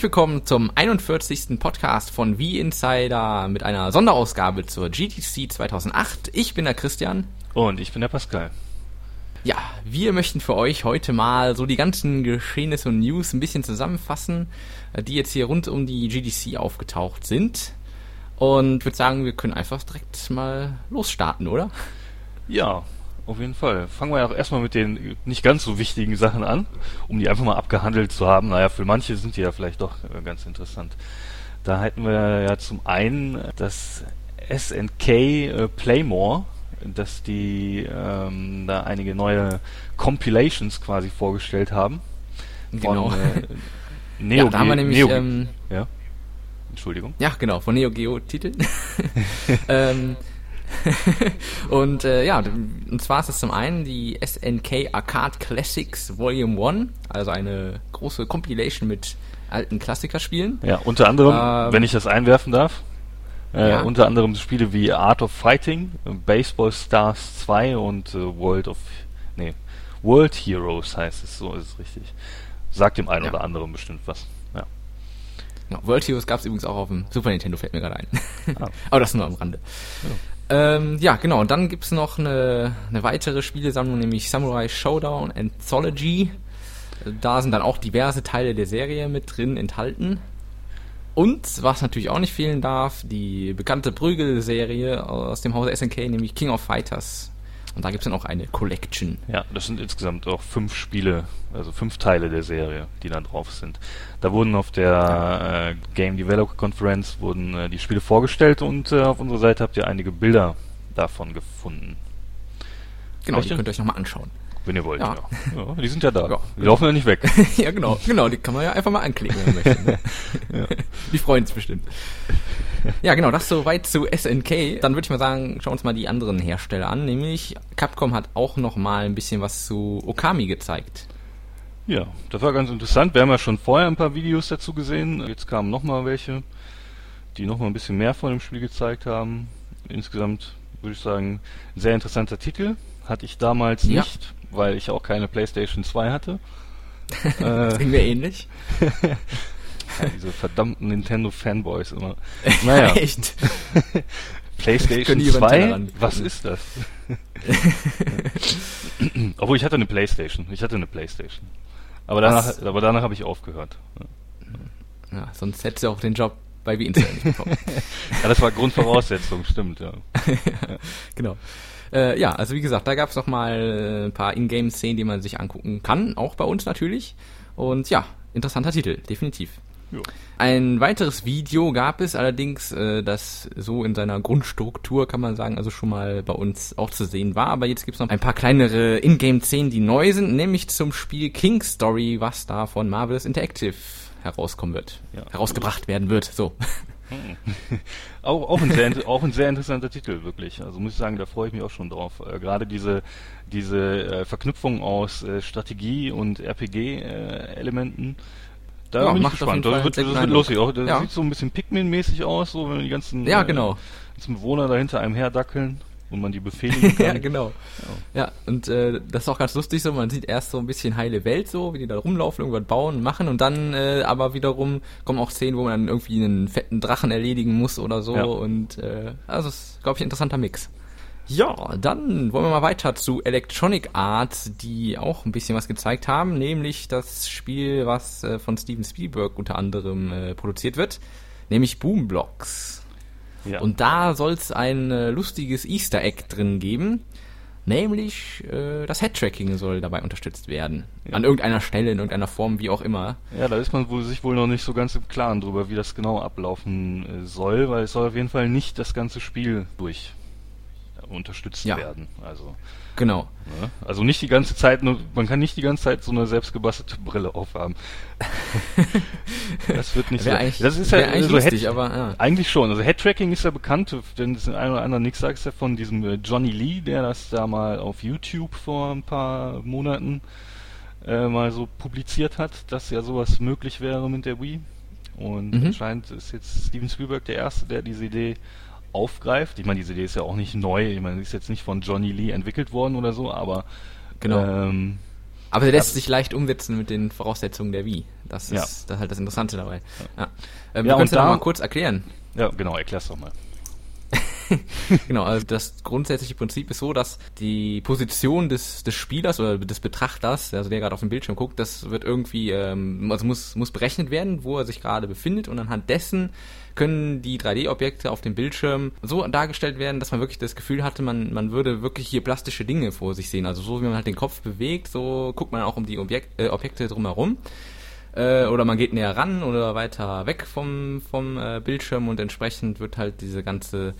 Herzlich willkommen zum 41. Podcast von Wie Insider mit einer Sonderausgabe zur GTC 2008. Ich bin der Christian. Und ich bin der Pascal. Ja, wir möchten für euch heute mal so die ganzen Geschehnisse und News ein bisschen zusammenfassen, die jetzt hier rund um die GDC aufgetaucht sind. Und würde sagen, wir können einfach direkt mal losstarten, oder? Ja, auf jeden Fall. Fangen wir auch erstmal mit den nicht ganz so wichtigen Sachen an, um die einfach mal abgehandelt zu haben. Naja, für manche sind die ja vielleicht doch äh, ganz interessant. Da hätten wir ja zum einen das SNK äh, Playmore, dass die ähm, da einige neue Compilations quasi vorgestellt haben. Von, genau. Äh, Neo ja, da haben wir nämlich, ähm, ja. Entschuldigung. Ja, genau, von Neo Geo Titeln. ähm, und äh, ja, und zwar ist es zum einen die SNK Arcade Classics Volume 1, also eine große Compilation mit alten Klassikerspielen. Ja, unter anderem, ähm, wenn ich das einwerfen darf, äh, ja. unter anderem Spiele wie Art of Fighting, Baseball Stars 2 und äh, World of nee, World Heroes heißt es, so ist es richtig. Sagt dem einen ja. oder anderen bestimmt was. Ja. ja World Heroes gab es übrigens auch auf dem Super Nintendo, fällt mir gerade ein. Ah. Aber das nur am Rande. Ähm, ja, genau. Und dann gibt's noch eine, eine weitere Spielesammlung, nämlich Samurai Showdown Anthology. Da sind dann auch diverse Teile der Serie mit drin enthalten. Und, was natürlich auch nicht fehlen darf, die bekannte Prügelserie aus dem Hause SNK, nämlich King of Fighters. Und da gibt's dann auch eine Collection. Ja, das sind insgesamt auch fünf Spiele, also fünf Teile der Serie, die da drauf sind. Da wurden auf der äh, Game Developer Conference wurden äh, die Spiele vorgestellt und äh, auf unserer Seite habt ihr einige Bilder davon gefunden. Genau, die könnt ihr euch nochmal anschauen. Wenn ihr wollt, ja. ja. ja die sind ja da. Ja. Die laufen ja nicht weg. ja, genau. Genau, die kann man ja einfach mal anklicken, wenn man möchte. Ne? ja. Die freuen sich bestimmt. Ja, genau, das soweit zu SNK. Dann würde ich mal sagen, schauen wir uns mal die anderen Hersteller an. Nämlich Capcom hat auch noch mal ein bisschen was zu Okami gezeigt. Ja, das war ganz interessant. Wir haben ja schon vorher ein paar Videos dazu gesehen. Jetzt kamen noch mal welche, die noch mal ein bisschen mehr von dem Spiel gezeigt haben. Insgesamt würde ich sagen, sehr interessanter Titel. Hatte ich damals ja. nicht, weil ich auch keine PlayStation 2 hatte. äh, Sind wir ähnlich? Ja, diese verdammten Nintendo-Fanboys immer. Naja. Echt? PlayStation 2? Was ist das? Obwohl ich hatte eine PlayStation. Ich hatte eine PlayStation. Aber danach, aber danach habe ich aufgehört. Ja, sonst hättest du auch den Job bei Wien nicht bekommen. ja, das war Grundvoraussetzung, stimmt, ja. ja genau. Äh, ja, also wie gesagt, da gab es noch mal äh, ein paar Ingame-Szenen, die man sich angucken kann, auch bei uns natürlich. Und ja, interessanter Titel, definitiv. Jo. Ein weiteres Video gab es allerdings, äh, das so in seiner Grundstruktur, kann man sagen, also schon mal bei uns auch zu sehen war. Aber jetzt gibt's noch ein paar kleinere Ingame-Szenen, die neu sind, nämlich zum Spiel King Story, was da von Marvelous Interactive herauskommen wird, ja. herausgebracht werden wird. So. auch, auch, ein sehr, auch ein sehr interessanter Titel, wirklich. Also muss ich sagen, da freue ich mich auch schon drauf. Äh, Gerade diese, diese äh, Verknüpfung aus äh, Strategie und RPG-Elementen. Äh, da ja, bin ich gespannt. Das wird, das wird lustig. Auch, das ja. sieht so ein bisschen Pikmin-mäßig aus, so wenn die ganzen, ja, genau. ganzen Bewohner dahinter einem herdackeln und man die befehligen kann. ja, genau. Ja, ja und äh, das ist auch ganz lustig so, man sieht erst so ein bisschen heile Welt so, wie die da rumlaufen, irgendwas bauen, machen und dann äh, aber wiederum kommen auch Szenen, wo man dann irgendwie einen fetten Drachen erledigen muss oder so ja. und äh, also ist, glaube ich, ein interessanter Mix. Ja, dann wollen wir mal weiter zu Electronic Arts, die auch ein bisschen was gezeigt haben, nämlich das Spiel, was äh, von Steven Spielberg unter anderem äh, produziert wird, nämlich Boomblocks. Ja. Und da soll es ein äh, lustiges Easter Egg drin geben, nämlich äh, das Head-Tracking soll dabei unterstützt werden. Ja. An irgendeiner Stelle, in irgendeiner Form, wie auch immer. Ja, da ist man wohl, sich wohl noch nicht so ganz im Klaren drüber, wie das genau ablaufen äh, soll, weil es soll auf jeden Fall nicht das ganze Spiel durch unterstützt ja. werden. Also genau. Ne? Also nicht die ganze Zeit, nur, man kann nicht die ganze Zeit so eine selbstgebastelte Brille aufhaben. das wird nicht so. Das ist ja eigentlich so lustig, Head, aber ja. eigentlich schon. Also Headtracking ist ja bekannt, denn es ein oder andere nichts sagt ja von diesem äh, Johnny Lee, der das da mal auf YouTube vor ein paar Monaten äh, mal so publiziert hat, dass ja sowas möglich wäre mit der Wii. Und mhm. anscheinend ist jetzt Steven Spielberg der Erste, der diese Idee aufgreift. Ich meine, diese Idee ist ja auch nicht neu. Ich meine, sie ist jetzt nicht von Johnny Lee entwickelt worden oder so, aber genau. Ähm, Aber der lässt sich leicht umsetzen mit den Voraussetzungen der Wii. Das ist, Ja. das halt das Interessante dabei. Ja. Ähm, Ja, du kannst ja da- mal kurz erklären. Ja, genau, erklär's doch mal. Genau, also das grundsätzliche Prinzip ist so, dass die Position des, des Spielers oder des Betrachters, also der gerade auf dem Bildschirm guckt, das wird irgendwie, ähm, also muss, muss berechnet werden, wo er sich gerade befindet und anhand dessen können die 3D-Objekte auf dem Bildschirm so dargestellt werden, dass man wirklich das Gefühl hatte, man, man würde wirklich hier plastische Dinge vor sich sehen. Also so wie man halt den Kopf bewegt, so guckt man auch um die Objekt, äh, Objekte drumherum. Äh, oder man geht näher ran oder weiter weg vom, vom äh, Bildschirm und entsprechend wird halt diese ganze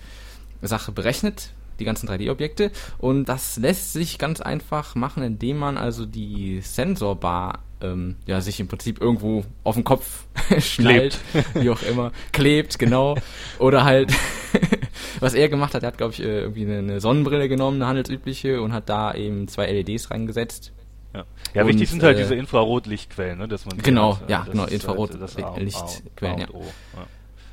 Sache berechnet, die ganzen 3D-Objekte. Und das lässt sich ganz einfach machen, indem man also die Sensorbar ähm, ja, sich im Prinzip irgendwo auf den Kopf schnallt, wie auch immer, klebt, genau. Oder halt, was er gemacht hat, er hat, glaube ich, äh, irgendwie eine, Sonnenbrille genommen, eine handelsübliche, und hat da eben zwei LEDs reingesetzt. Ja, ja Und, wichtig sind halt äh, diese Infrarotlichtquellen, ne, dass man Genau, äh, ja, das genau, Infrarotlichtquellen, halt A ja.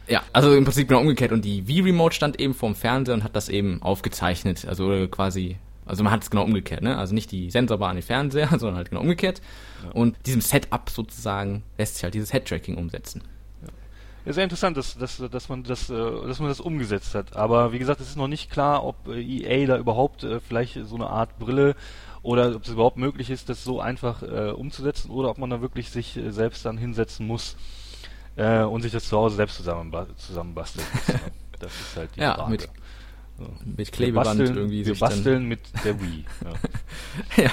Ja. Ja, also im Prinzip genau umgekehrt. Und die Wii-Remote stand eben vorm Fernseher und hat das eben aufgezeichnet. Also quasi, also man hat es genau umgekehrt, ne? Also nicht die Sensorbar an den Fernseher, sondern halt genau umgekehrt. Und diesem Setup sozusagen lässt sich halt dieses Head-Tracking umsetzen. Ja, sehr interessant, dass, dass, dass, man das, äh, dass man das umgesetzt hat. Aber wie gesagt, es ist noch nicht klar, ob äh, EA da überhaupt äh, vielleicht so eine Art Brille oder ob es überhaupt möglich ist, das so einfach umzusetzen oder ob man da wirklich sich selbst dann hinsetzen muss äh, und sich das zu Hause selbst zusammenba zusammenbasteln? Das ist halt die Ja, Frage. mit So. Mit Wir Klebeband basteln, irgendwie wir sich dann- basteln mit der Wii. Ja, ja.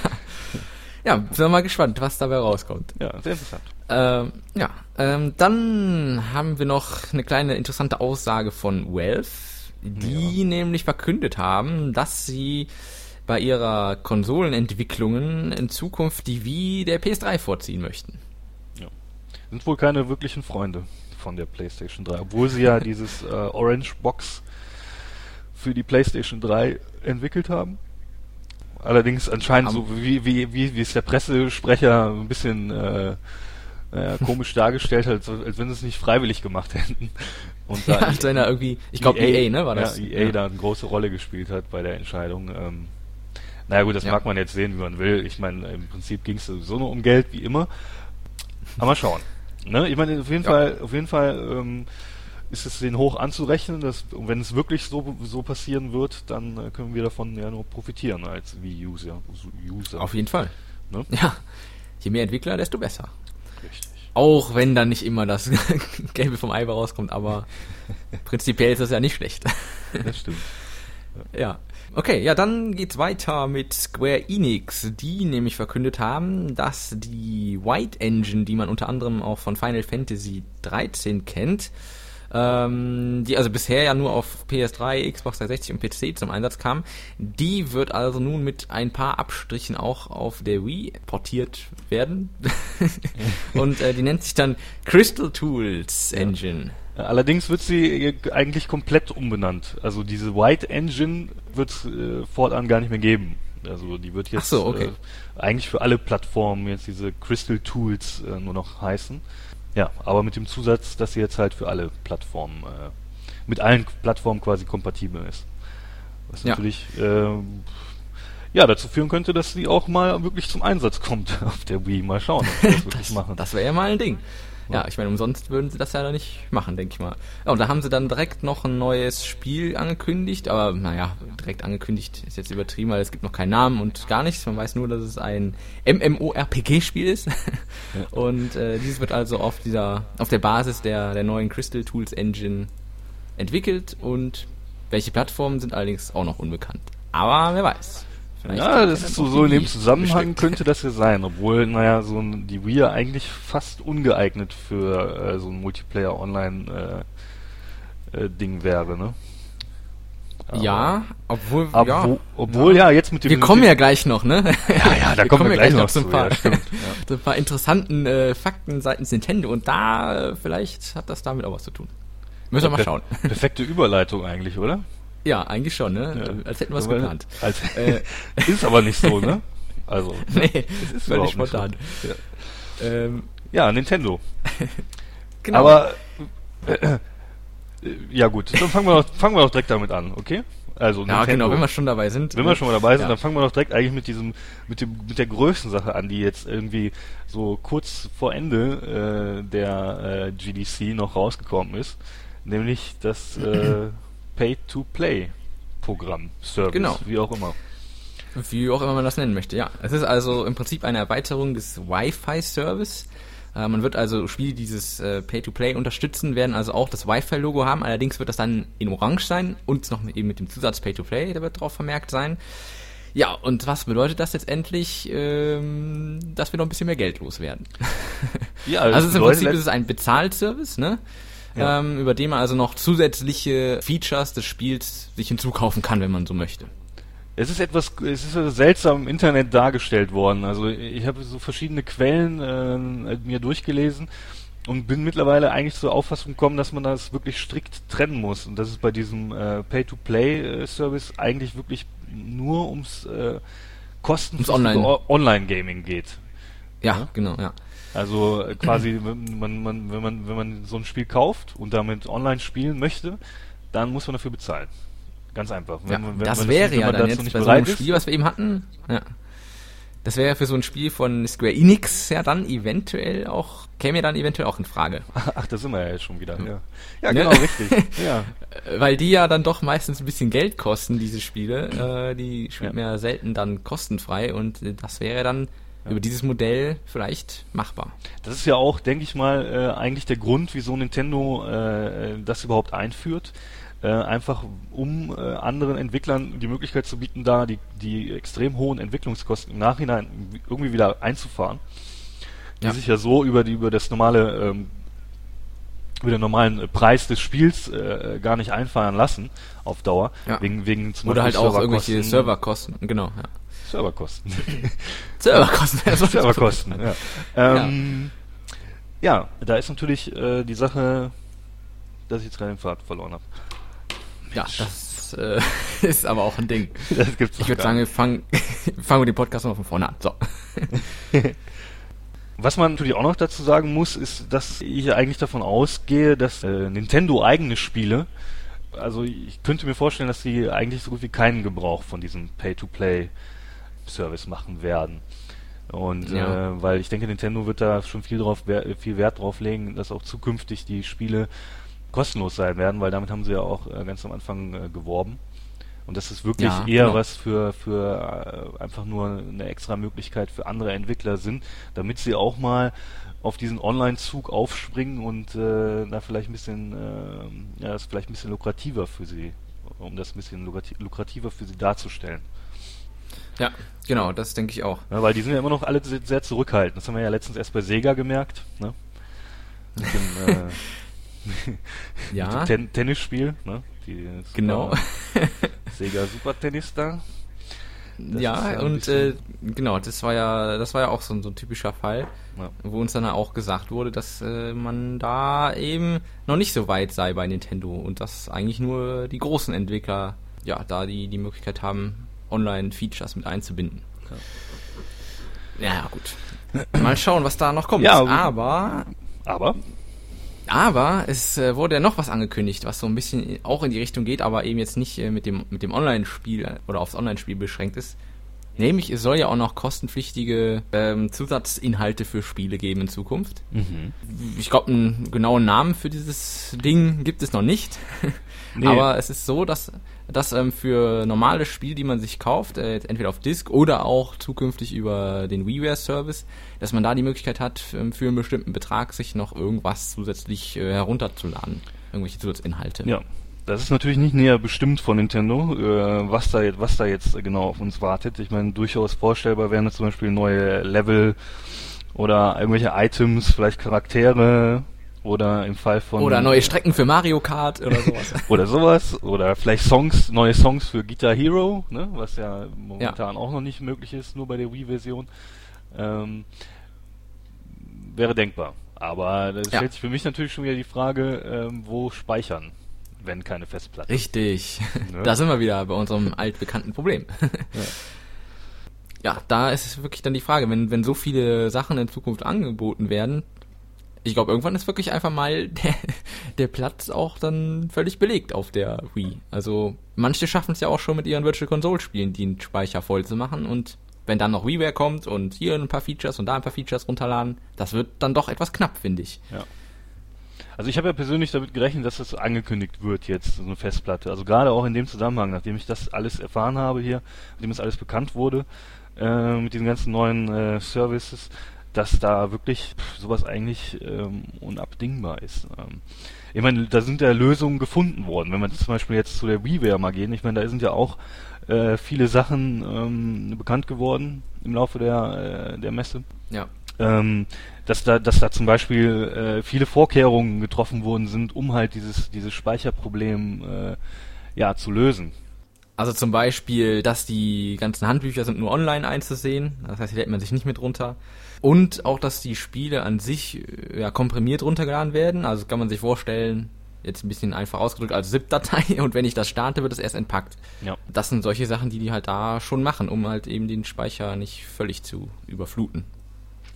Ja, sind wir mal gespannt, was dabei rauskommt. ja sehr interessant. Ähm, ja, ähm, dann haben wir noch eine kleine interessante Aussage von Valve, die nämlich verkündet haben, dass sie bei ihrer Konsolenentwicklungen in Zukunft die Wii der PS3 vorziehen möchten. Sind wohl keine wirklichen Freunde von der PlayStation 3, obwohl sie ja dieses äh, Orange Box für die PlayStation 3 entwickelt haben. Allerdings anscheinend Am- so wie, wie, wie, wie es der Pressesprecher ein bisschen äh, naja, komisch dargestellt hat, als wenn sie es nicht freiwillig gemacht hätten. Und Ja, als wenn er irgendwie, ich glaube EA, ne, war das? Ja, EA da eine große Rolle gespielt hat bei der Entscheidung. Ähm, naja gut, das Ja. mag man jetzt sehen, wie man will. Ich meine, im Prinzip ging es sowieso nur um Geld, wie immer. Aber mal schauen. Ne? Ich meine, auf jeden Ja. Fall, auf jeden Fall ähm, ist es denen hoch anzurechnen, dass und wenn es wirklich so so passieren wird, dann äh, können wir davon ja nur profitieren als Wii-User. User. Auf jeden Fall. Ne? Ja, je mehr Entwickler, desto besser. Richtig. Auch wenn dann nicht immer das Gelbe vom Ei rauskommt, aber prinzipiell ist das ja nicht schlecht. Das stimmt. Ja. Okay, ja, dann geht's weiter mit Square Enix, die nämlich verkündet haben, dass die White Engine, die man unter anderem auch von Final Fantasy 13 kennt, ähm, die also bisher ja nur auf PS3, Xbox 360 und PC zum Einsatz kam, die wird also nun mit ein paar Abstrichen auch auf der Wii portiert werden. und äh, die nennt sich dann Crystal Tools Engine. Allerdings wird sie äh, eigentlich komplett umbenannt. Also diese White Engine wird es äh, fortan gar nicht mehr geben. Also die wird jetzt so, okay. äh, eigentlich für alle Plattformen jetzt diese Crystal Tools äh, nur noch heißen. Ja, aber mit dem Zusatz, dass sie jetzt halt für alle Plattformen, äh, mit allen Plattformen quasi kompatibel ist. Was Ja. natürlich ähm, ja dazu führen könnte, dass sie auch mal wirklich zum Einsatz kommt auf der Wii. Mal schauen, ob sie das wirklich machen. Das wäre ja mal ein Ding. Ja, ich meine, umsonst würden sie das ja nicht machen, denke ich mal. Ja, und da haben sie dann direkt noch ein neues Spiel angekündigt, aber naja, direkt angekündigt ist jetzt übertrieben, weil es gibt noch keinen Namen und gar nichts. Man weiß nur, dass es ein MMORPG-Spiel ist. Und äh, dieses wird also auf dieser, auf der Basis der, der neuen Crystal Tools Engine entwickelt und welche Plattformen sind allerdings auch noch unbekannt. Aber wer weiß. Ja, das ja ist so, so in dem Zusammenhang bestückt. könnte das ja sein, obwohl, naja, so ein, die Wii ja eigentlich fast ungeeignet für äh, so ein Multiplayer-Online-Ding wäre, ne? Aber- Ja, obwohl, Aber ja. wo, obwohl ja, jetzt mit dem... Wir kommen ja gleich noch, ne? Ja, ja, da kommen wir gleich noch zu ein paar, ja, stimmt, ja. ein paar interessanten äh, Fakten seitens Nintendo und da äh, vielleicht hat das damit auch was zu tun. Müssen wir mal schauen. Perfekte Überleitung eigentlich, oder? Ja, eigentlich schon, ne? Ja. Als hätten wir es geplant. Als, Äh. ist aber nicht so, ne? Also, Nee, es ist völlig spontan. So. Ja. Ähm, ja, Nintendo. genau. Aber äh, äh, ja gut, dann fangen wir, doch, fangen wir doch direkt damit an, okay? Also ja, Nintendo. genau, wenn wir schon dabei sind. Wenn wir schon mal dabei sind, ja. dann fangen wir doch direkt eigentlich mit diesem, mit dem, mit der größten Sache an, die jetzt irgendwie so kurz vor Ende äh, der äh, GDC noch rausgekommen ist, nämlich das äh, Pay-to-Play-Programm, Service, Genau. wie auch immer. Wie auch immer man das nennen möchte, ja. Es ist also im Prinzip eine Erweiterung des Wi-Fi-Service. Äh, man wird also Spiele, die dieses äh, Pay-to-Play unterstützen, werden also auch das Wi-Fi-Logo haben. Allerdings wird das dann in Orange sein und noch mit, eben mit dem Zusatz Pay-to-Play, der wird drauf vermerkt sein. Ja, und was bedeutet das letztendlich? Ähm, dass wir noch ein bisschen mehr Geld loswerden. Ja, also ist im Prinzip ist es ein Bezahlservice, ne? Ja. Ähm, über den man also noch zusätzliche Features des Spiels sich hinzukaufen kann, wenn man so möchte. Es ist etwas, es ist seltsam im Internet dargestellt worden. Also ich habe so verschiedene Quellen äh, mir durchgelesen und bin mittlerweile eigentlich zur Auffassung gekommen, dass man das wirklich strikt trennen muss und dass es bei diesem äh, Pay-to-Play-Service eigentlich wirklich nur ums äh, kostenpflichtige Online. Online-Gaming geht. Ja, Ja. genau, ja. Also äh, quasi, wenn man, man, wenn man, wenn man so ein Spiel kauft und damit online spielen möchte, dann muss man dafür bezahlen. Ganz einfach. Ja, man- das wäre wenn ja dann jetzt nicht bei so einem Spiel, was wir eben hatten, ja. Das wäre ja für so ein Spiel von Square Enix ja dann eventuell auch, käme ja dann eventuell auch in Frage. Ach, da sind wir ja jetzt schon wieder. Ja, ja Ne? genau, richtig. Ja. Weil die ja dann doch meistens ein bisschen Geld kosten, diese Spiele. Äh, die spielt Ja. man ja selten dann kostenfrei und das wäre dann über dieses Modell vielleicht machbar. Das ist ja auch, denke ich mal, äh, eigentlich der Grund, wieso Nintendo äh, das überhaupt einführt. Äh, einfach um äh, anderen Entwicklern die Möglichkeit zu bieten, da die, die extrem hohen Entwicklungskosten im Nachhinein irgendwie wieder einzufahren. Die Ja. sich ja so über die über das normale ähm, über den normalen äh, Preis des Spiels äh, gar nicht einfahren lassen auf Dauer. Ja. Wegen, wegen zum Oder halt auch irgendwelche. Serverkosten. Genau, ja. Serverkosten. Serverkosten. ich Serverkosten, ja. Ähm, ja. da ist natürlich äh, die Sache, dass ich jetzt gerade den Faden verloren habe. Ja, das äh, ist aber auch ein Ding. Das gibt's Ich würde sagen, wir fangen, fangen wir den Podcast nochmal von vorne an. So. Was man natürlich auch noch dazu sagen muss, ist, dass ich eigentlich davon ausgehe, dass äh, Nintendo eigene Spiele, also ich könnte mir vorstellen, dass sie eigentlich so gut wie keinen Gebrauch von diesem Pay-to-Play-Service machen werden. Und Ja. äh, weil ich denke, Nintendo wird da schon viel drauf viel Wert drauf legen, dass auch zukünftig die Spiele kostenlos sein werden, weil damit haben sie ja auch äh, ganz am Anfang äh, geworben. Und das ist wirklich Ja, eher genau. was für, für äh, einfach nur eine extra Möglichkeit für andere Entwickler sind, damit sie auch mal auf diesen Online-Zug aufspringen und äh, da vielleicht ein bisschen, äh, ja, das ist vielleicht ein bisschen lukrativer für sie, um das ein bisschen lukrati lukrativer für sie darzustellen. Ja, genau, das denke ich auch. Ja, weil die sind ja immer noch alle sehr, zurückhaltend. Das haben wir ja letztens erst bei Sega gemerkt. Ne? Mit dem, äh, Ja. mit dem Ten Tennisspiel. Ne? Genau. Sega Super Tennis da. Das ja, ja und äh, genau, das war ja, das war ja auch so ein, so ein typischer Fall, Ja. wo uns dann auch gesagt wurde, dass äh, man da eben noch nicht so weit sei bei Nintendo und dass eigentlich nur die großen Entwickler ja da die die Möglichkeit haben, Online-Features mit einzubinden. Ja, ja, gut. Mal schauen, was da noch kommt. Ja, aber Aber aber es äh, wurde ja noch was angekündigt, was so ein bisschen auch in die Richtung geht, aber eben jetzt nicht äh, mit dem mit dem Online-Spiel oder aufs Online-Spiel beschränkt ist. Nämlich, es soll ja auch noch kostenpflichtige ähm, Zusatzinhalte für Spiele geben in Zukunft. Ich glaube, einen genauen Namen für dieses Ding gibt es noch nicht. Nee. Aber es ist so, dass, dass ähm, für normale Spiele, die man sich kauft, äh, entweder auf Disk oder auch zukünftig über den WiiWare-Service, dass man da die Möglichkeit hat, ähm, für einen bestimmten Betrag sich noch irgendwas zusätzlich äh, herunterzuladen. Irgendwelche Zusatzinhalte. ja, das ist natürlich nicht näher bestimmt von Nintendo, äh, was da jetzt, was da jetzt genau auf uns wartet. Ich meine, durchaus vorstellbar wären jetzt zum Beispiel neue Level oder irgendwelche Items, vielleicht Charaktere oder im Fall von Oder neue Strecken für Mario Kart oder sowas. oder sowas oder vielleicht Songs, neue Songs für Guitar Hero, ne, was ja momentan auch noch nicht möglich ist, nur bei der Wii-Version. Ähm, wäre denkbar. Aber da Ja. stellt sich für mich natürlich schon wieder die Frage, ähm, wo speichern, wenn keine Festplatte. Richtig. Ne? Da sind wir wieder bei unserem altbekannten Problem. ja, da ist es wirklich dann die Frage, wenn, wenn so viele Sachen in Zukunft angeboten werden, ich glaube, irgendwann ist wirklich einfach mal der, der Platz auch dann völlig belegt auf der Wii. Also manche schaffen es ja auch schon mit ihren Virtual Console Spielen, den Speicher voll zu machen und wenn dann noch WiiWare kommt und hier ein paar Features und da ein paar Features runterladen, das wird dann doch etwas knapp, finde ich. Ja. Also ich habe ja persönlich damit gerechnet, dass das angekündigt wird jetzt, so eine Festplatte. Also gerade auch in dem Zusammenhang, nachdem ich das alles erfahren habe hier, nachdem es alles bekannt wurde, äh, mit diesen ganzen neuen äh, Services, dass da wirklich sowas eigentlich ähm, unabdingbar ist. Ähm, ich meine, da sind ja Lösungen gefunden worden. Wenn man zum Beispiel jetzt zu der WiiWare mal gehen, ich meine, da sind ja auch äh, viele Sachen ähm, bekannt geworden im Laufe der, äh, der Messe. Ja. Ähm, dass da, dass da zum Beispiel äh, viele Vorkehrungen getroffen worden sind, um halt dieses, dieses Speicherproblem äh, ja zu lösen. Also zum Beispiel, dass die ganzen Handbücher sind nur online einzusehen. Das heißt, die lädt man sich nicht mit runter. Und auch, dass die Spiele an sich äh, ja, komprimiert runtergeladen werden. Also kann man sich vorstellen, jetzt ein bisschen einfach ausgedrückt, als ZIP-Datei und wenn ich das starte, wird es erst entpackt. Ja. Das sind solche Sachen, die die halt da schon machen, um halt eben den Speicher nicht völlig zu überfluten.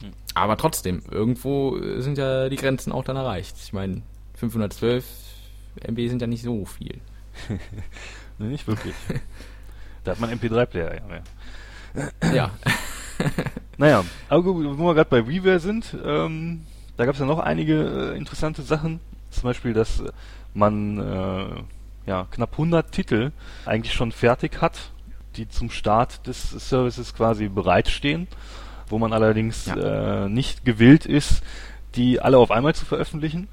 Hm. Aber trotzdem, irgendwo äh, sind ja die Grenzen auch dann erreicht. Ich meine, 512 MB sind ja nicht so viel. nee, nicht wirklich. da hat man MP3-Player ja mehr. Ja. Naja, aber gut, wo wir gerade bei WiiWare sind, ähm, da gab es ja noch einige äh, interessante Sachen. Zum Beispiel, dass äh, man äh, ja, knapp 100 Titel eigentlich schon fertig hat, die zum Start des Services quasi bereitstehen, wo man allerdings Ja. äh, nicht gewillt ist, die alle auf einmal zu veröffentlichen.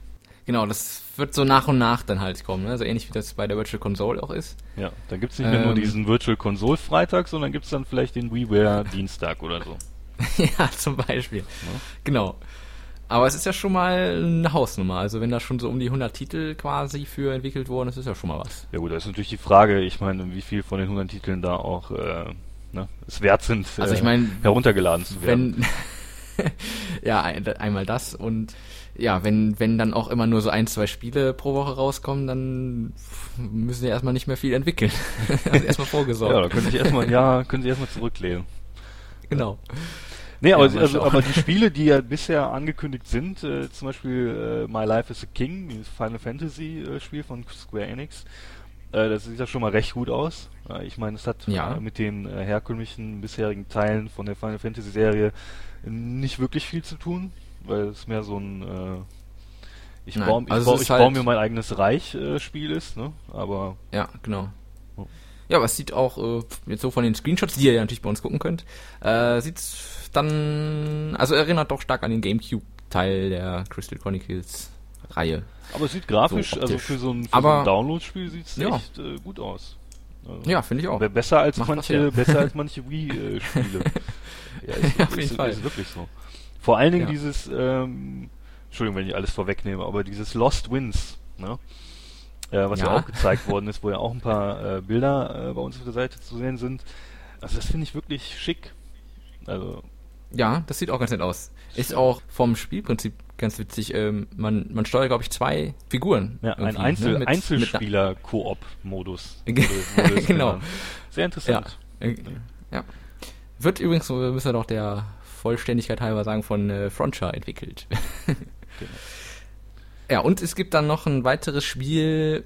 Genau, das wird so nach und nach dann halt kommen, ne? so ähnlich wie das bei der Virtual Console auch ist. Ja, dann gibt's nicht mehr nur Ähm. diesen Virtual Console Freitag, sondern gibt's dann vielleicht den WiiWare Dienstag oder so. ja, zum Beispiel. Genau. Aber es ist ja schon mal eine Hausnummer. Also wenn da schon so um die 100 Titel quasi für entwickelt wurden, das ist ja schon mal was. Ja gut, da ist natürlich die Frage, ich meine, wie viel von den 100 Titeln da auch äh, ne, es wert sind, Also ich äh, meine, heruntergeladen zu werden. wenn ja ein, einmal das und ja, wenn wenn dann auch immer nur so ein, zwei Spiele pro Woche rauskommen, dann müssen sie erstmal nicht mehr viel entwickeln. also erstmal ja, vorgesorgt. da können Sie erstmal, ja, können Sie erstmal zurücklehnen. Genau. Nee, aber, mal also, aber die Spiele, die ja bisher angekündigt sind, äh, zum Beispiel äh, My Life is a King, dieses Final Fantasy äh, Spiel von Square Enix, äh, das sieht ja schon mal recht gut aus. Ich meine, es hat Ja. äh, mit den äh, herkömmlichen bisherigen Teilen von der Final Fantasy Serie nicht wirklich viel zu tun, weil es mehr so ein äh, ich, Nein, baue, ich, also baue, es ich ist baue halt- mir mein eigenes Reich äh, Spiel ist, ne? Aber Ja, genau. Oh. Ja, aber es sieht auch äh, jetzt so von den Screenshots, die ihr ja natürlich bei uns gucken könnt, äh, sieht's dann, also erinnert doch stark an den GameCube-Teil der Crystal Chronicles Reihe. aber es sieht grafisch, So also für so ein, so ein Download-Spiel sieht's Ja. echt äh, gut aus. Also, Ja, finde ich auch. Besser als Macht manche, besser als manche Wii-Spiele. ja, ist, Ja, auf jeden ist, Fall. ist wirklich so. Vor allen Dingen Ja. dieses, ähm, Entschuldigung, wenn ich alles vorwegnehme, aber dieses Lost Winds, ne? Äh, was ja. Ja. auch gezeigt worden ist, wo ja auch ein paar äh, Bilder äh, bei uns auf der Seite zu sehen sind. Also das finde ich wirklich schick. Also, Ja, das sieht auch ganz nett aus. Ist auch vom Spielprinzip ganz witzig. Ähm, man, man steuert, glaube ich, zwei Figuren. ja, ein irgendwie, Einzel ne, mit- Einzelspieler-Koop-Modus. Genau. Sehr interessant. Äh, ja. Wird übrigens, so müssen wir doch der Vollständigkeit halber sagen, von äh, Frontier entwickelt. Genau. Ja, und es gibt dann noch ein weiteres Spiel,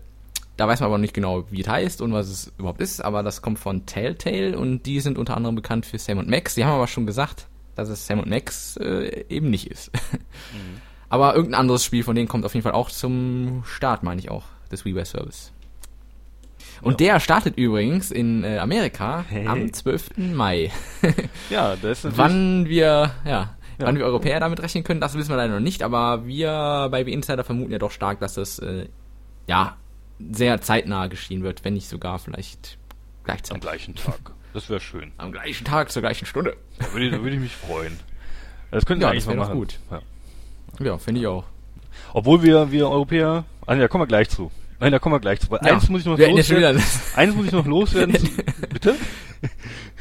da weiß man aber nicht genau, wie es heißt und was es überhaupt ist, aber das kommt von Telltale und die sind unter anderem bekannt für Sam und Max. Die haben aber schon gesagt, dass es Sam und Max äh, eben nicht ist. Mhm. Aber irgendein anderes Spiel von denen kommt auf jeden Fall auch zum Start, meine ich auch, des WiiWare Service. Und der startet übrigens in äh, Amerika Hey. am 12. Mai. Ja, das ist wann wir, ja, Ja. wann wir Europäer damit rechnen können, das wissen wir leider noch nicht, aber wir bei The Insider vermuten ja doch stark, dass das, äh, ja, sehr zeitnah geschehen wird, wenn nicht sogar vielleicht am gleichzeitig. gleichen Tag. Das wäre schön. Am gleichen Tag, zur gleichen Stunde. Da würde, ich- da würde ich mich freuen. Das könnten Ja, wir eigentlich das mal machen. gut. Ja. Ja, finde ich auch. Obwohl wir, wir Europäer, ah, ja, kommen wir gleich zu. Nein, da kommen wir gleich zu. Ja, eins muss ich noch loswerden. Eins muss ich noch loswerden. bitte?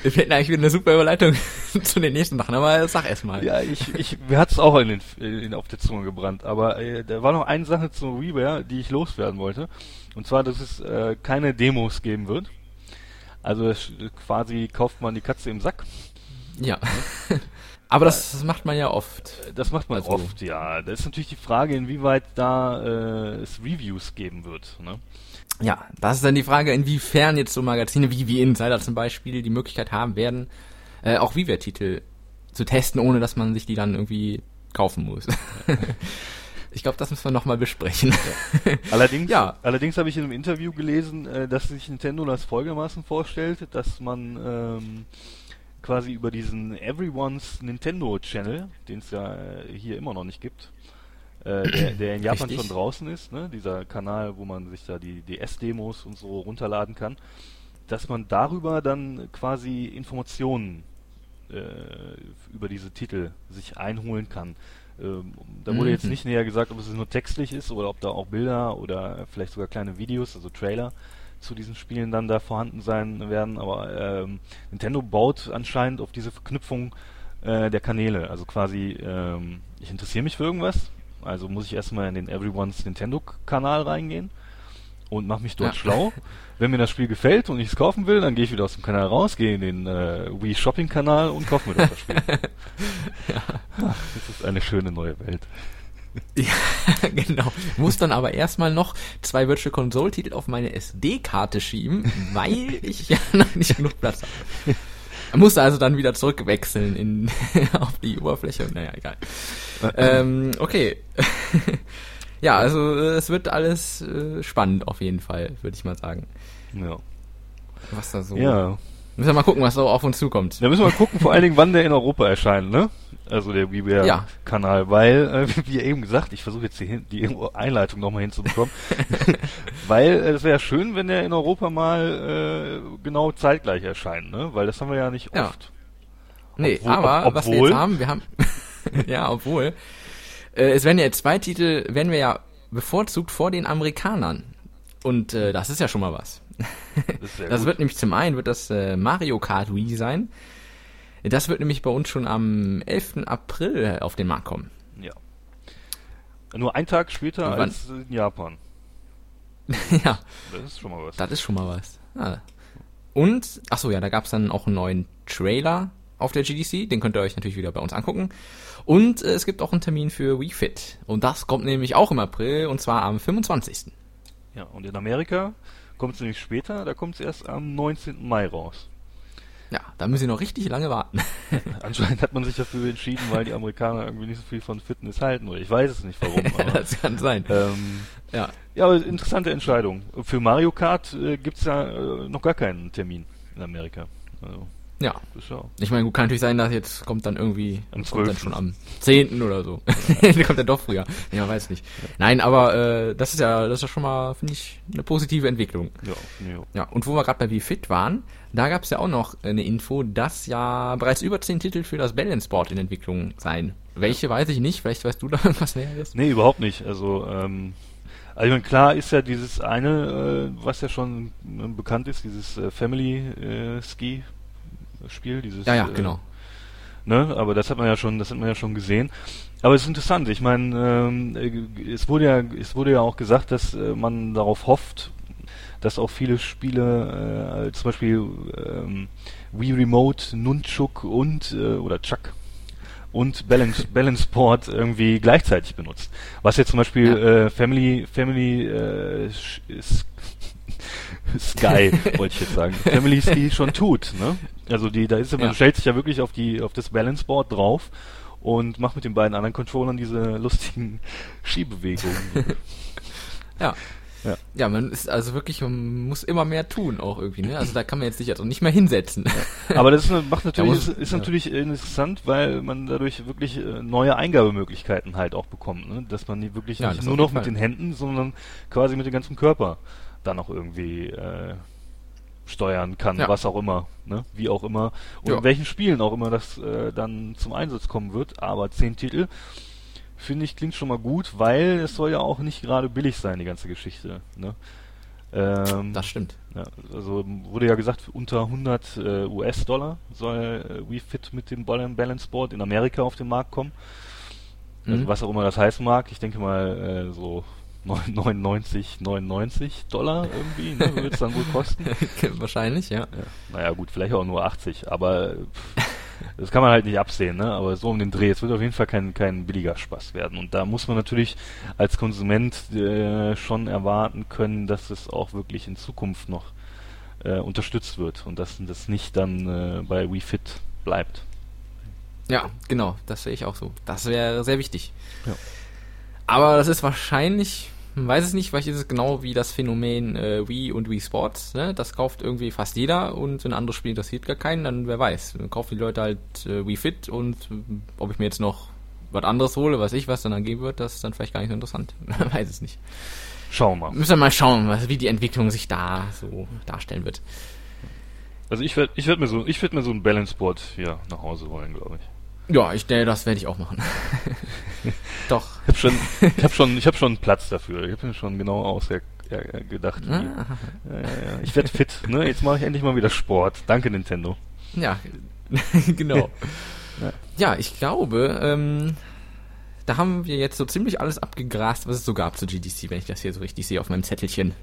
wir hätten eigentlich wieder eine super Überleitung zu den nächsten Sachen, aber sag erst mal. Ja, ich, ich, mir hat's auch in den, in, auf der Zunge gebrannt. Aber äh, da war noch eine Sache zu WiiWare, die ich loswerden wollte. Und zwar, dass es äh, keine Demos geben wird. Also es, quasi kauft man die Katze im Sack. Ja. Aber das, das macht man ja oft. Das macht man Also- oft, ja. Da ist natürlich die Frage, inwieweit da äh, es Reviews geben wird. Ne? Ja, das ist dann die Frage, inwiefern jetzt so Magazine wie, wie Insider zum Beispiel die Möglichkeit haben werden, äh, auch Viva-Titel zu testen, ohne dass man sich die dann irgendwie kaufen muss. ich glaube, das müssen wir nochmal besprechen. Allerdings, Ja. allerdings habe ich in einem Interview gelesen, äh, dass sich Nintendo das folgendermaßen vorstellt, dass man ähm, quasi über diesen Everyone's Nintendo Channel, den es ja äh, hier immer noch nicht gibt, äh, der, der in Japan Richtig. schon draußen ist, ne? dieser Kanal, wo man sich da die DS-Demos und so runterladen kann, dass man darüber dann quasi Informationen äh, über diese Titel sich einholen kann. Ähm, da wurde jetzt Mhm. nicht näher gesagt, ob es nur textlich ist oder ob da auch Bilder oder vielleicht sogar kleine Videos, also Trailer zu diesen Spielen dann da vorhanden sein werden. Aber ähm, Nintendo baut anscheinend auf diese Verknüpfung äh, der Kanäle. Also quasi, ähm, ich interessiere mich für irgendwas, also muss ich erstmal in den Everyone's Nintendo-Kanal reingehen und mache mich dort Ja. schlau. Wenn mir das Spiel gefällt und ich es kaufen will, dann gehe ich wieder aus dem Kanal raus, gehe in den äh, Wii Shopping Kanal und kaufe mir dort das Spiel. Ach, Das ist eine schöne neue Welt. ja, genau. Muss dann aber erstmal noch zwei Virtual Console Titel auf meine SD-Karte schieben, weil ich ja noch nicht genug Platz habe. Musste also dann wieder zurückwechseln in, auf die Oberfläche. Naja, egal. ähm, okay. ja, also äh, es wird alles äh, spannend auf jeden Fall, würde ich mal sagen. Ja. Was da so. ja. Müssen wir mal gucken, was so auf uns zukommt. Da müssen wir mal gucken, vor allen Dingen, wann der in Europa erscheint, ne? Also der Ja. WiiWare-Kanal, weil, äh, wie eben gesagt, ich versuche jetzt die, die Einleitung nochmal hinzubekommen, weil äh, es wäre schön, wenn der in Europa mal äh, genau zeitgleich erscheint, ne? Weil das haben wir ja nicht Ja. oft. Nee, Obwohl- aber ob- was wir obwohl- jetzt haben, wir haben, ja, obwohl, äh, es werden ja zwei Titel, werden wir ja bevorzugt vor den Amerikanern. Und äh, das ist ja schon mal was. Das, Das wird nämlich zum einen wird das äh, Mario Kart Wii sein. Das wird nämlich bei uns schon am 11. April auf den Markt kommen. ja. Nur ein Tag später als in Japan. ja, Das ist schon mal was. das ist schon mal was. Ah. Und, ach so, ja, da gab's dann auch einen neuen Trailer auf der GDC. Den könnt ihr euch natürlich wieder bei uns angucken. Und äh, es gibt auch einen Termin für Wii Fit. Und das kommt nämlich auch im April und zwar am 25. Ja, und in Amerika kommt es nämlich später, da kommt es erst am 19. Mai raus. Ja, da müssen wir noch richtig lange warten. Anscheinend hat man sich dafür entschieden, weil die Amerikaner irgendwie nicht so viel von Fitness halten, oder ich weiß es nicht warum. Aber, das kann sein. ähm, Ja. ja, aber interessante Entscheidung. Für Mario Kart äh, gibt's ja äh, noch gar keinen Termin in Amerika. Also, Ja. ja. Ich meine, gut, kann natürlich sein, dass jetzt kommt dann irgendwie, Am kommt dann 12.. schon am 10. oder so. Dann kommt er doch früher. Ja, man weiß nicht. Nein, aber äh, das ist ja, das ist ja schon mal, finde ich, eine positive Entwicklung. Ja, ja. Ja, und wo wir gerade bei Wie Fit waren, da gab es ja auch noch eine Info, dass ja bereits über 10 Titel für das Balance Board in Entwicklung seien. Welche weiß ich nicht, vielleicht weißt du da irgendwas Näheres. Nee, überhaupt nicht. Also, ähm, also ich meine, klar ist ja dieses eine, äh, was ja schon äh, bekannt ist, dieses äh, Family äh, Ski Spiel, dieses Ja, ja, äh, genau. Ne? Aber das hat man ja schon, das hat man ja schon gesehen. Aber es ist interessant. Ich meine, ähm, äh, es wurde ja, es wurde ja auch gesagt, dass äh, man darauf hofft, dass auch viele Spiele, äh, zum Beispiel ähm, Wii Remote, Nunchuk und äh, oder Chuck und Balance Balance Board irgendwie gleichzeitig benutzt. Was jetzt zum Beispiel Ja. äh, Family Family äh, Sch- Sky wollte ich jetzt sagen, Family Ski schon tut. Ne? Also die, da ist man Ja. stellt sich ja wirklich auf die auf das Balance Board drauf und macht mit den beiden anderen Controllern diese lustigen Skibewegungen. Ja. Ja. Ja, man ist also wirklich, man muss immer mehr tun auch irgendwie, ne? Also da kann man jetzt sich also nicht mehr hinsetzen. Aber das ist, macht natürlich, muss- ist, ist ja. natürlich interessant, weil man dadurch wirklich äh, neue Eingabemöglichkeiten halt auch bekommt, ne? dass man die wirklich Ja, nicht nur noch mit den Händen, sondern quasi mit dem ganzen Körper dann auch irgendwie äh, steuern kann, Ja. was auch immer, ne? wie auch immer und Ja. in welchen Spielen auch immer das äh, dann zum Einsatz kommen wird. Aber zehn Titel finde ich klingt schon mal gut, weil es soll ja auch nicht gerade billig sein, die ganze Geschichte. Ne? Ähm, Das stimmt. ja, also wurde ja gesagt, unter 100 äh, US-Dollar soll äh, Wii Fit mit dem Ball Balance Board in Amerika auf den Markt kommen. Also Mhm. was auch immer das heißen mag. Ich denke mal äh, so 99, 99 Dollar irgendwie, ne, wird es dann wohl kosten. Wahrscheinlich, ja. Ja. Naja gut, vielleicht auch nur 80, aber pff, Das kann man halt nicht absehen, ne? Aber so um den Dreh. Es wird auf jeden Fall kein, kein billiger Spaß werden. Und da muss man natürlich als Konsument äh, schon erwarten können, dass es auch wirklich in Zukunft noch äh, unterstützt wird und dass das nicht dann äh, bei Wii Fit bleibt. Ja, genau, das sehe ich auch so. Das wäre sehr wichtig. Ja. Aber das ist wahrscheinlich, man weiß es nicht, vielleicht ist es genau wie das Phänomen äh, Wii und Wii Sports. Ne? Das kauft irgendwie fast jeder und ein anderes Spiel interessiert gar keinen, dann wer weiß. Dann kaufen die Leute halt äh, Wii Fit und äh, ob ich mir jetzt noch was anderes hole, weiß ich, was dann geben wird, das ist dann vielleicht gar nicht so interessant. Man weiß es nicht. Schauen wir mal. Müssen wir mal schauen, was, wie die Entwicklung sich da so darstellen wird. Also ich werde ich werd mir so ich werd mir so ein Balance Board hier nach Hause holen, glaube ich. Ja, ich denke, das werde ich auch machen. Doch. Ich habe schon ich habe schon ich habe schon Platz dafür. Ich habe mir schon genau ausgedacht. Ja, ja, ja. Ich werde fit, ne? Jetzt mache ich endlich mal wieder Sport. Danke Nintendo. Ja, genau. ja. ich glaube, ähm, da haben wir jetzt so ziemlich alles abgegrast, was es so gab zu GDC, wenn ich das hier so richtig sehe auf meinem Zettelchen.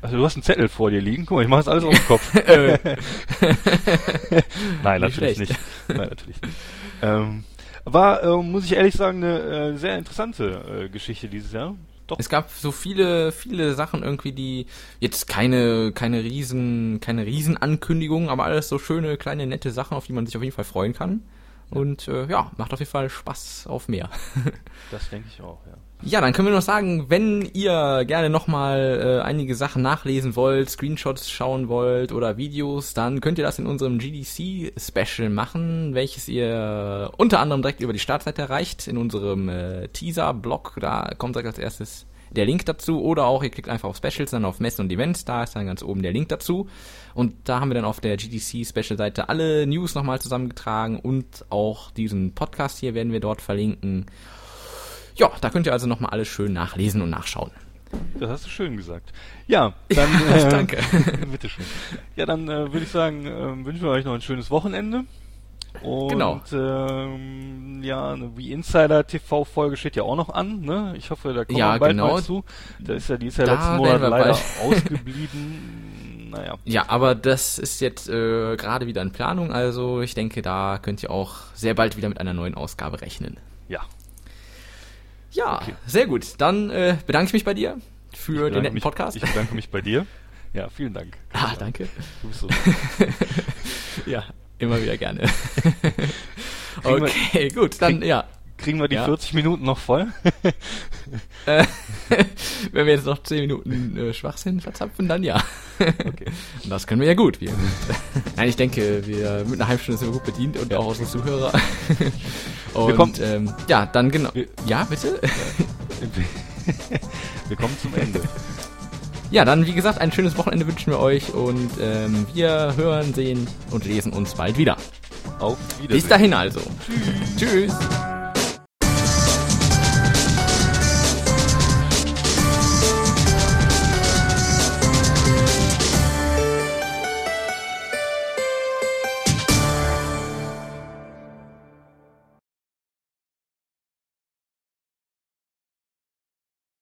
Also du hast einen Zettel vor dir liegen. Guck mal, ich mache das alles auf dem Kopf. Nein, natürlich nicht. Nein, natürlich nicht. Ähm, war, äh, muss ich ehrlich sagen, eine äh, sehr interessante äh, Geschichte dieses Jahr. Doch. Es gab so viele, viele Sachen irgendwie, die jetzt keine, keine riesen, keine Riesenankündigungen, aber alles so schöne, kleine, nette Sachen, auf die man sich auf jeden Fall freuen kann. Und äh, ja, macht auf jeden Fall Spaß auf mehr. das denke ich auch, ja. Ja, dann können wir noch sagen, wenn ihr gerne nochmal äh, einige Sachen nachlesen wollt, Screenshots schauen wollt oder Videos, dann könnt ihr das in unserem GDC-Special machen, welches ihr unter anderem direkt über die Startseite erreicht, in unserem äh, Teaser-Blog, da kommt direkt als erstes der Link dazu. Oder auch ihr klickt einfach auf Specials, dann auf Messen und Events, da ist dann ganz oben der Link dazu. Und da haben wir dann auf der GDC Special Seite alle News nochmal zusammengetragen und auch diesen Podcast hier werden wir dort verlinken. Ja, da könnt ihr also nochmal alles schön nachlesen und nachschauen. Das hast du schön gesagt. Ja, dann äh, danke. bitteschön. Ja, dann äh, würde ich sagen, äh, wünschen wir euch noch ein schönes Wochenende. Und genau. ähm, ja, eine wie Insider TV Folge steht ja auch noch an, ne? Ich hoffe, da kommen ja, wir bald genau. mal zu. Da ist ja die ist ja Da letzten Monat leider ausgeblieben. Naja. Ja, aber das ist jetzt äh, gerade wieder in Planung, also ich denke, da könnt ihr auch sehr bald wieder mit einer neuen Ausgabe rechnen. Ja. Ja, Okay. sehr gut. Dann äh, bedanke ich mich bei dir für den netten mich, Podcast. Ich bedanke mich bei dir. Ja, vielen Dank. ah, danke. Du bist so. Ja, immer wieder gerne. Okay, gut, dann ja. Kriegen wir die Ja. 40 Minuten noch voll? Äh, wenn wir jetzt noch 10 Minuten äh, Schwachsinn verzapfen, dann ja. Okay. Und das können wir ja gut. Wir, Nein, ich denke, wir mit einer halben Stunde sind wir gut bedient und auch unsere Zuhörer. Und kommen- ähm, ja, dann genau. Wir- Ja, bitte? Wir kommen zum Ende. Ja, dann wie gesagt, ein schönes Wochenende wünschen wir euch und ähm, wir hören, sehen und lesen uns bald wieder. Auf Wiedersehen. Bis dahin also. Tschüss.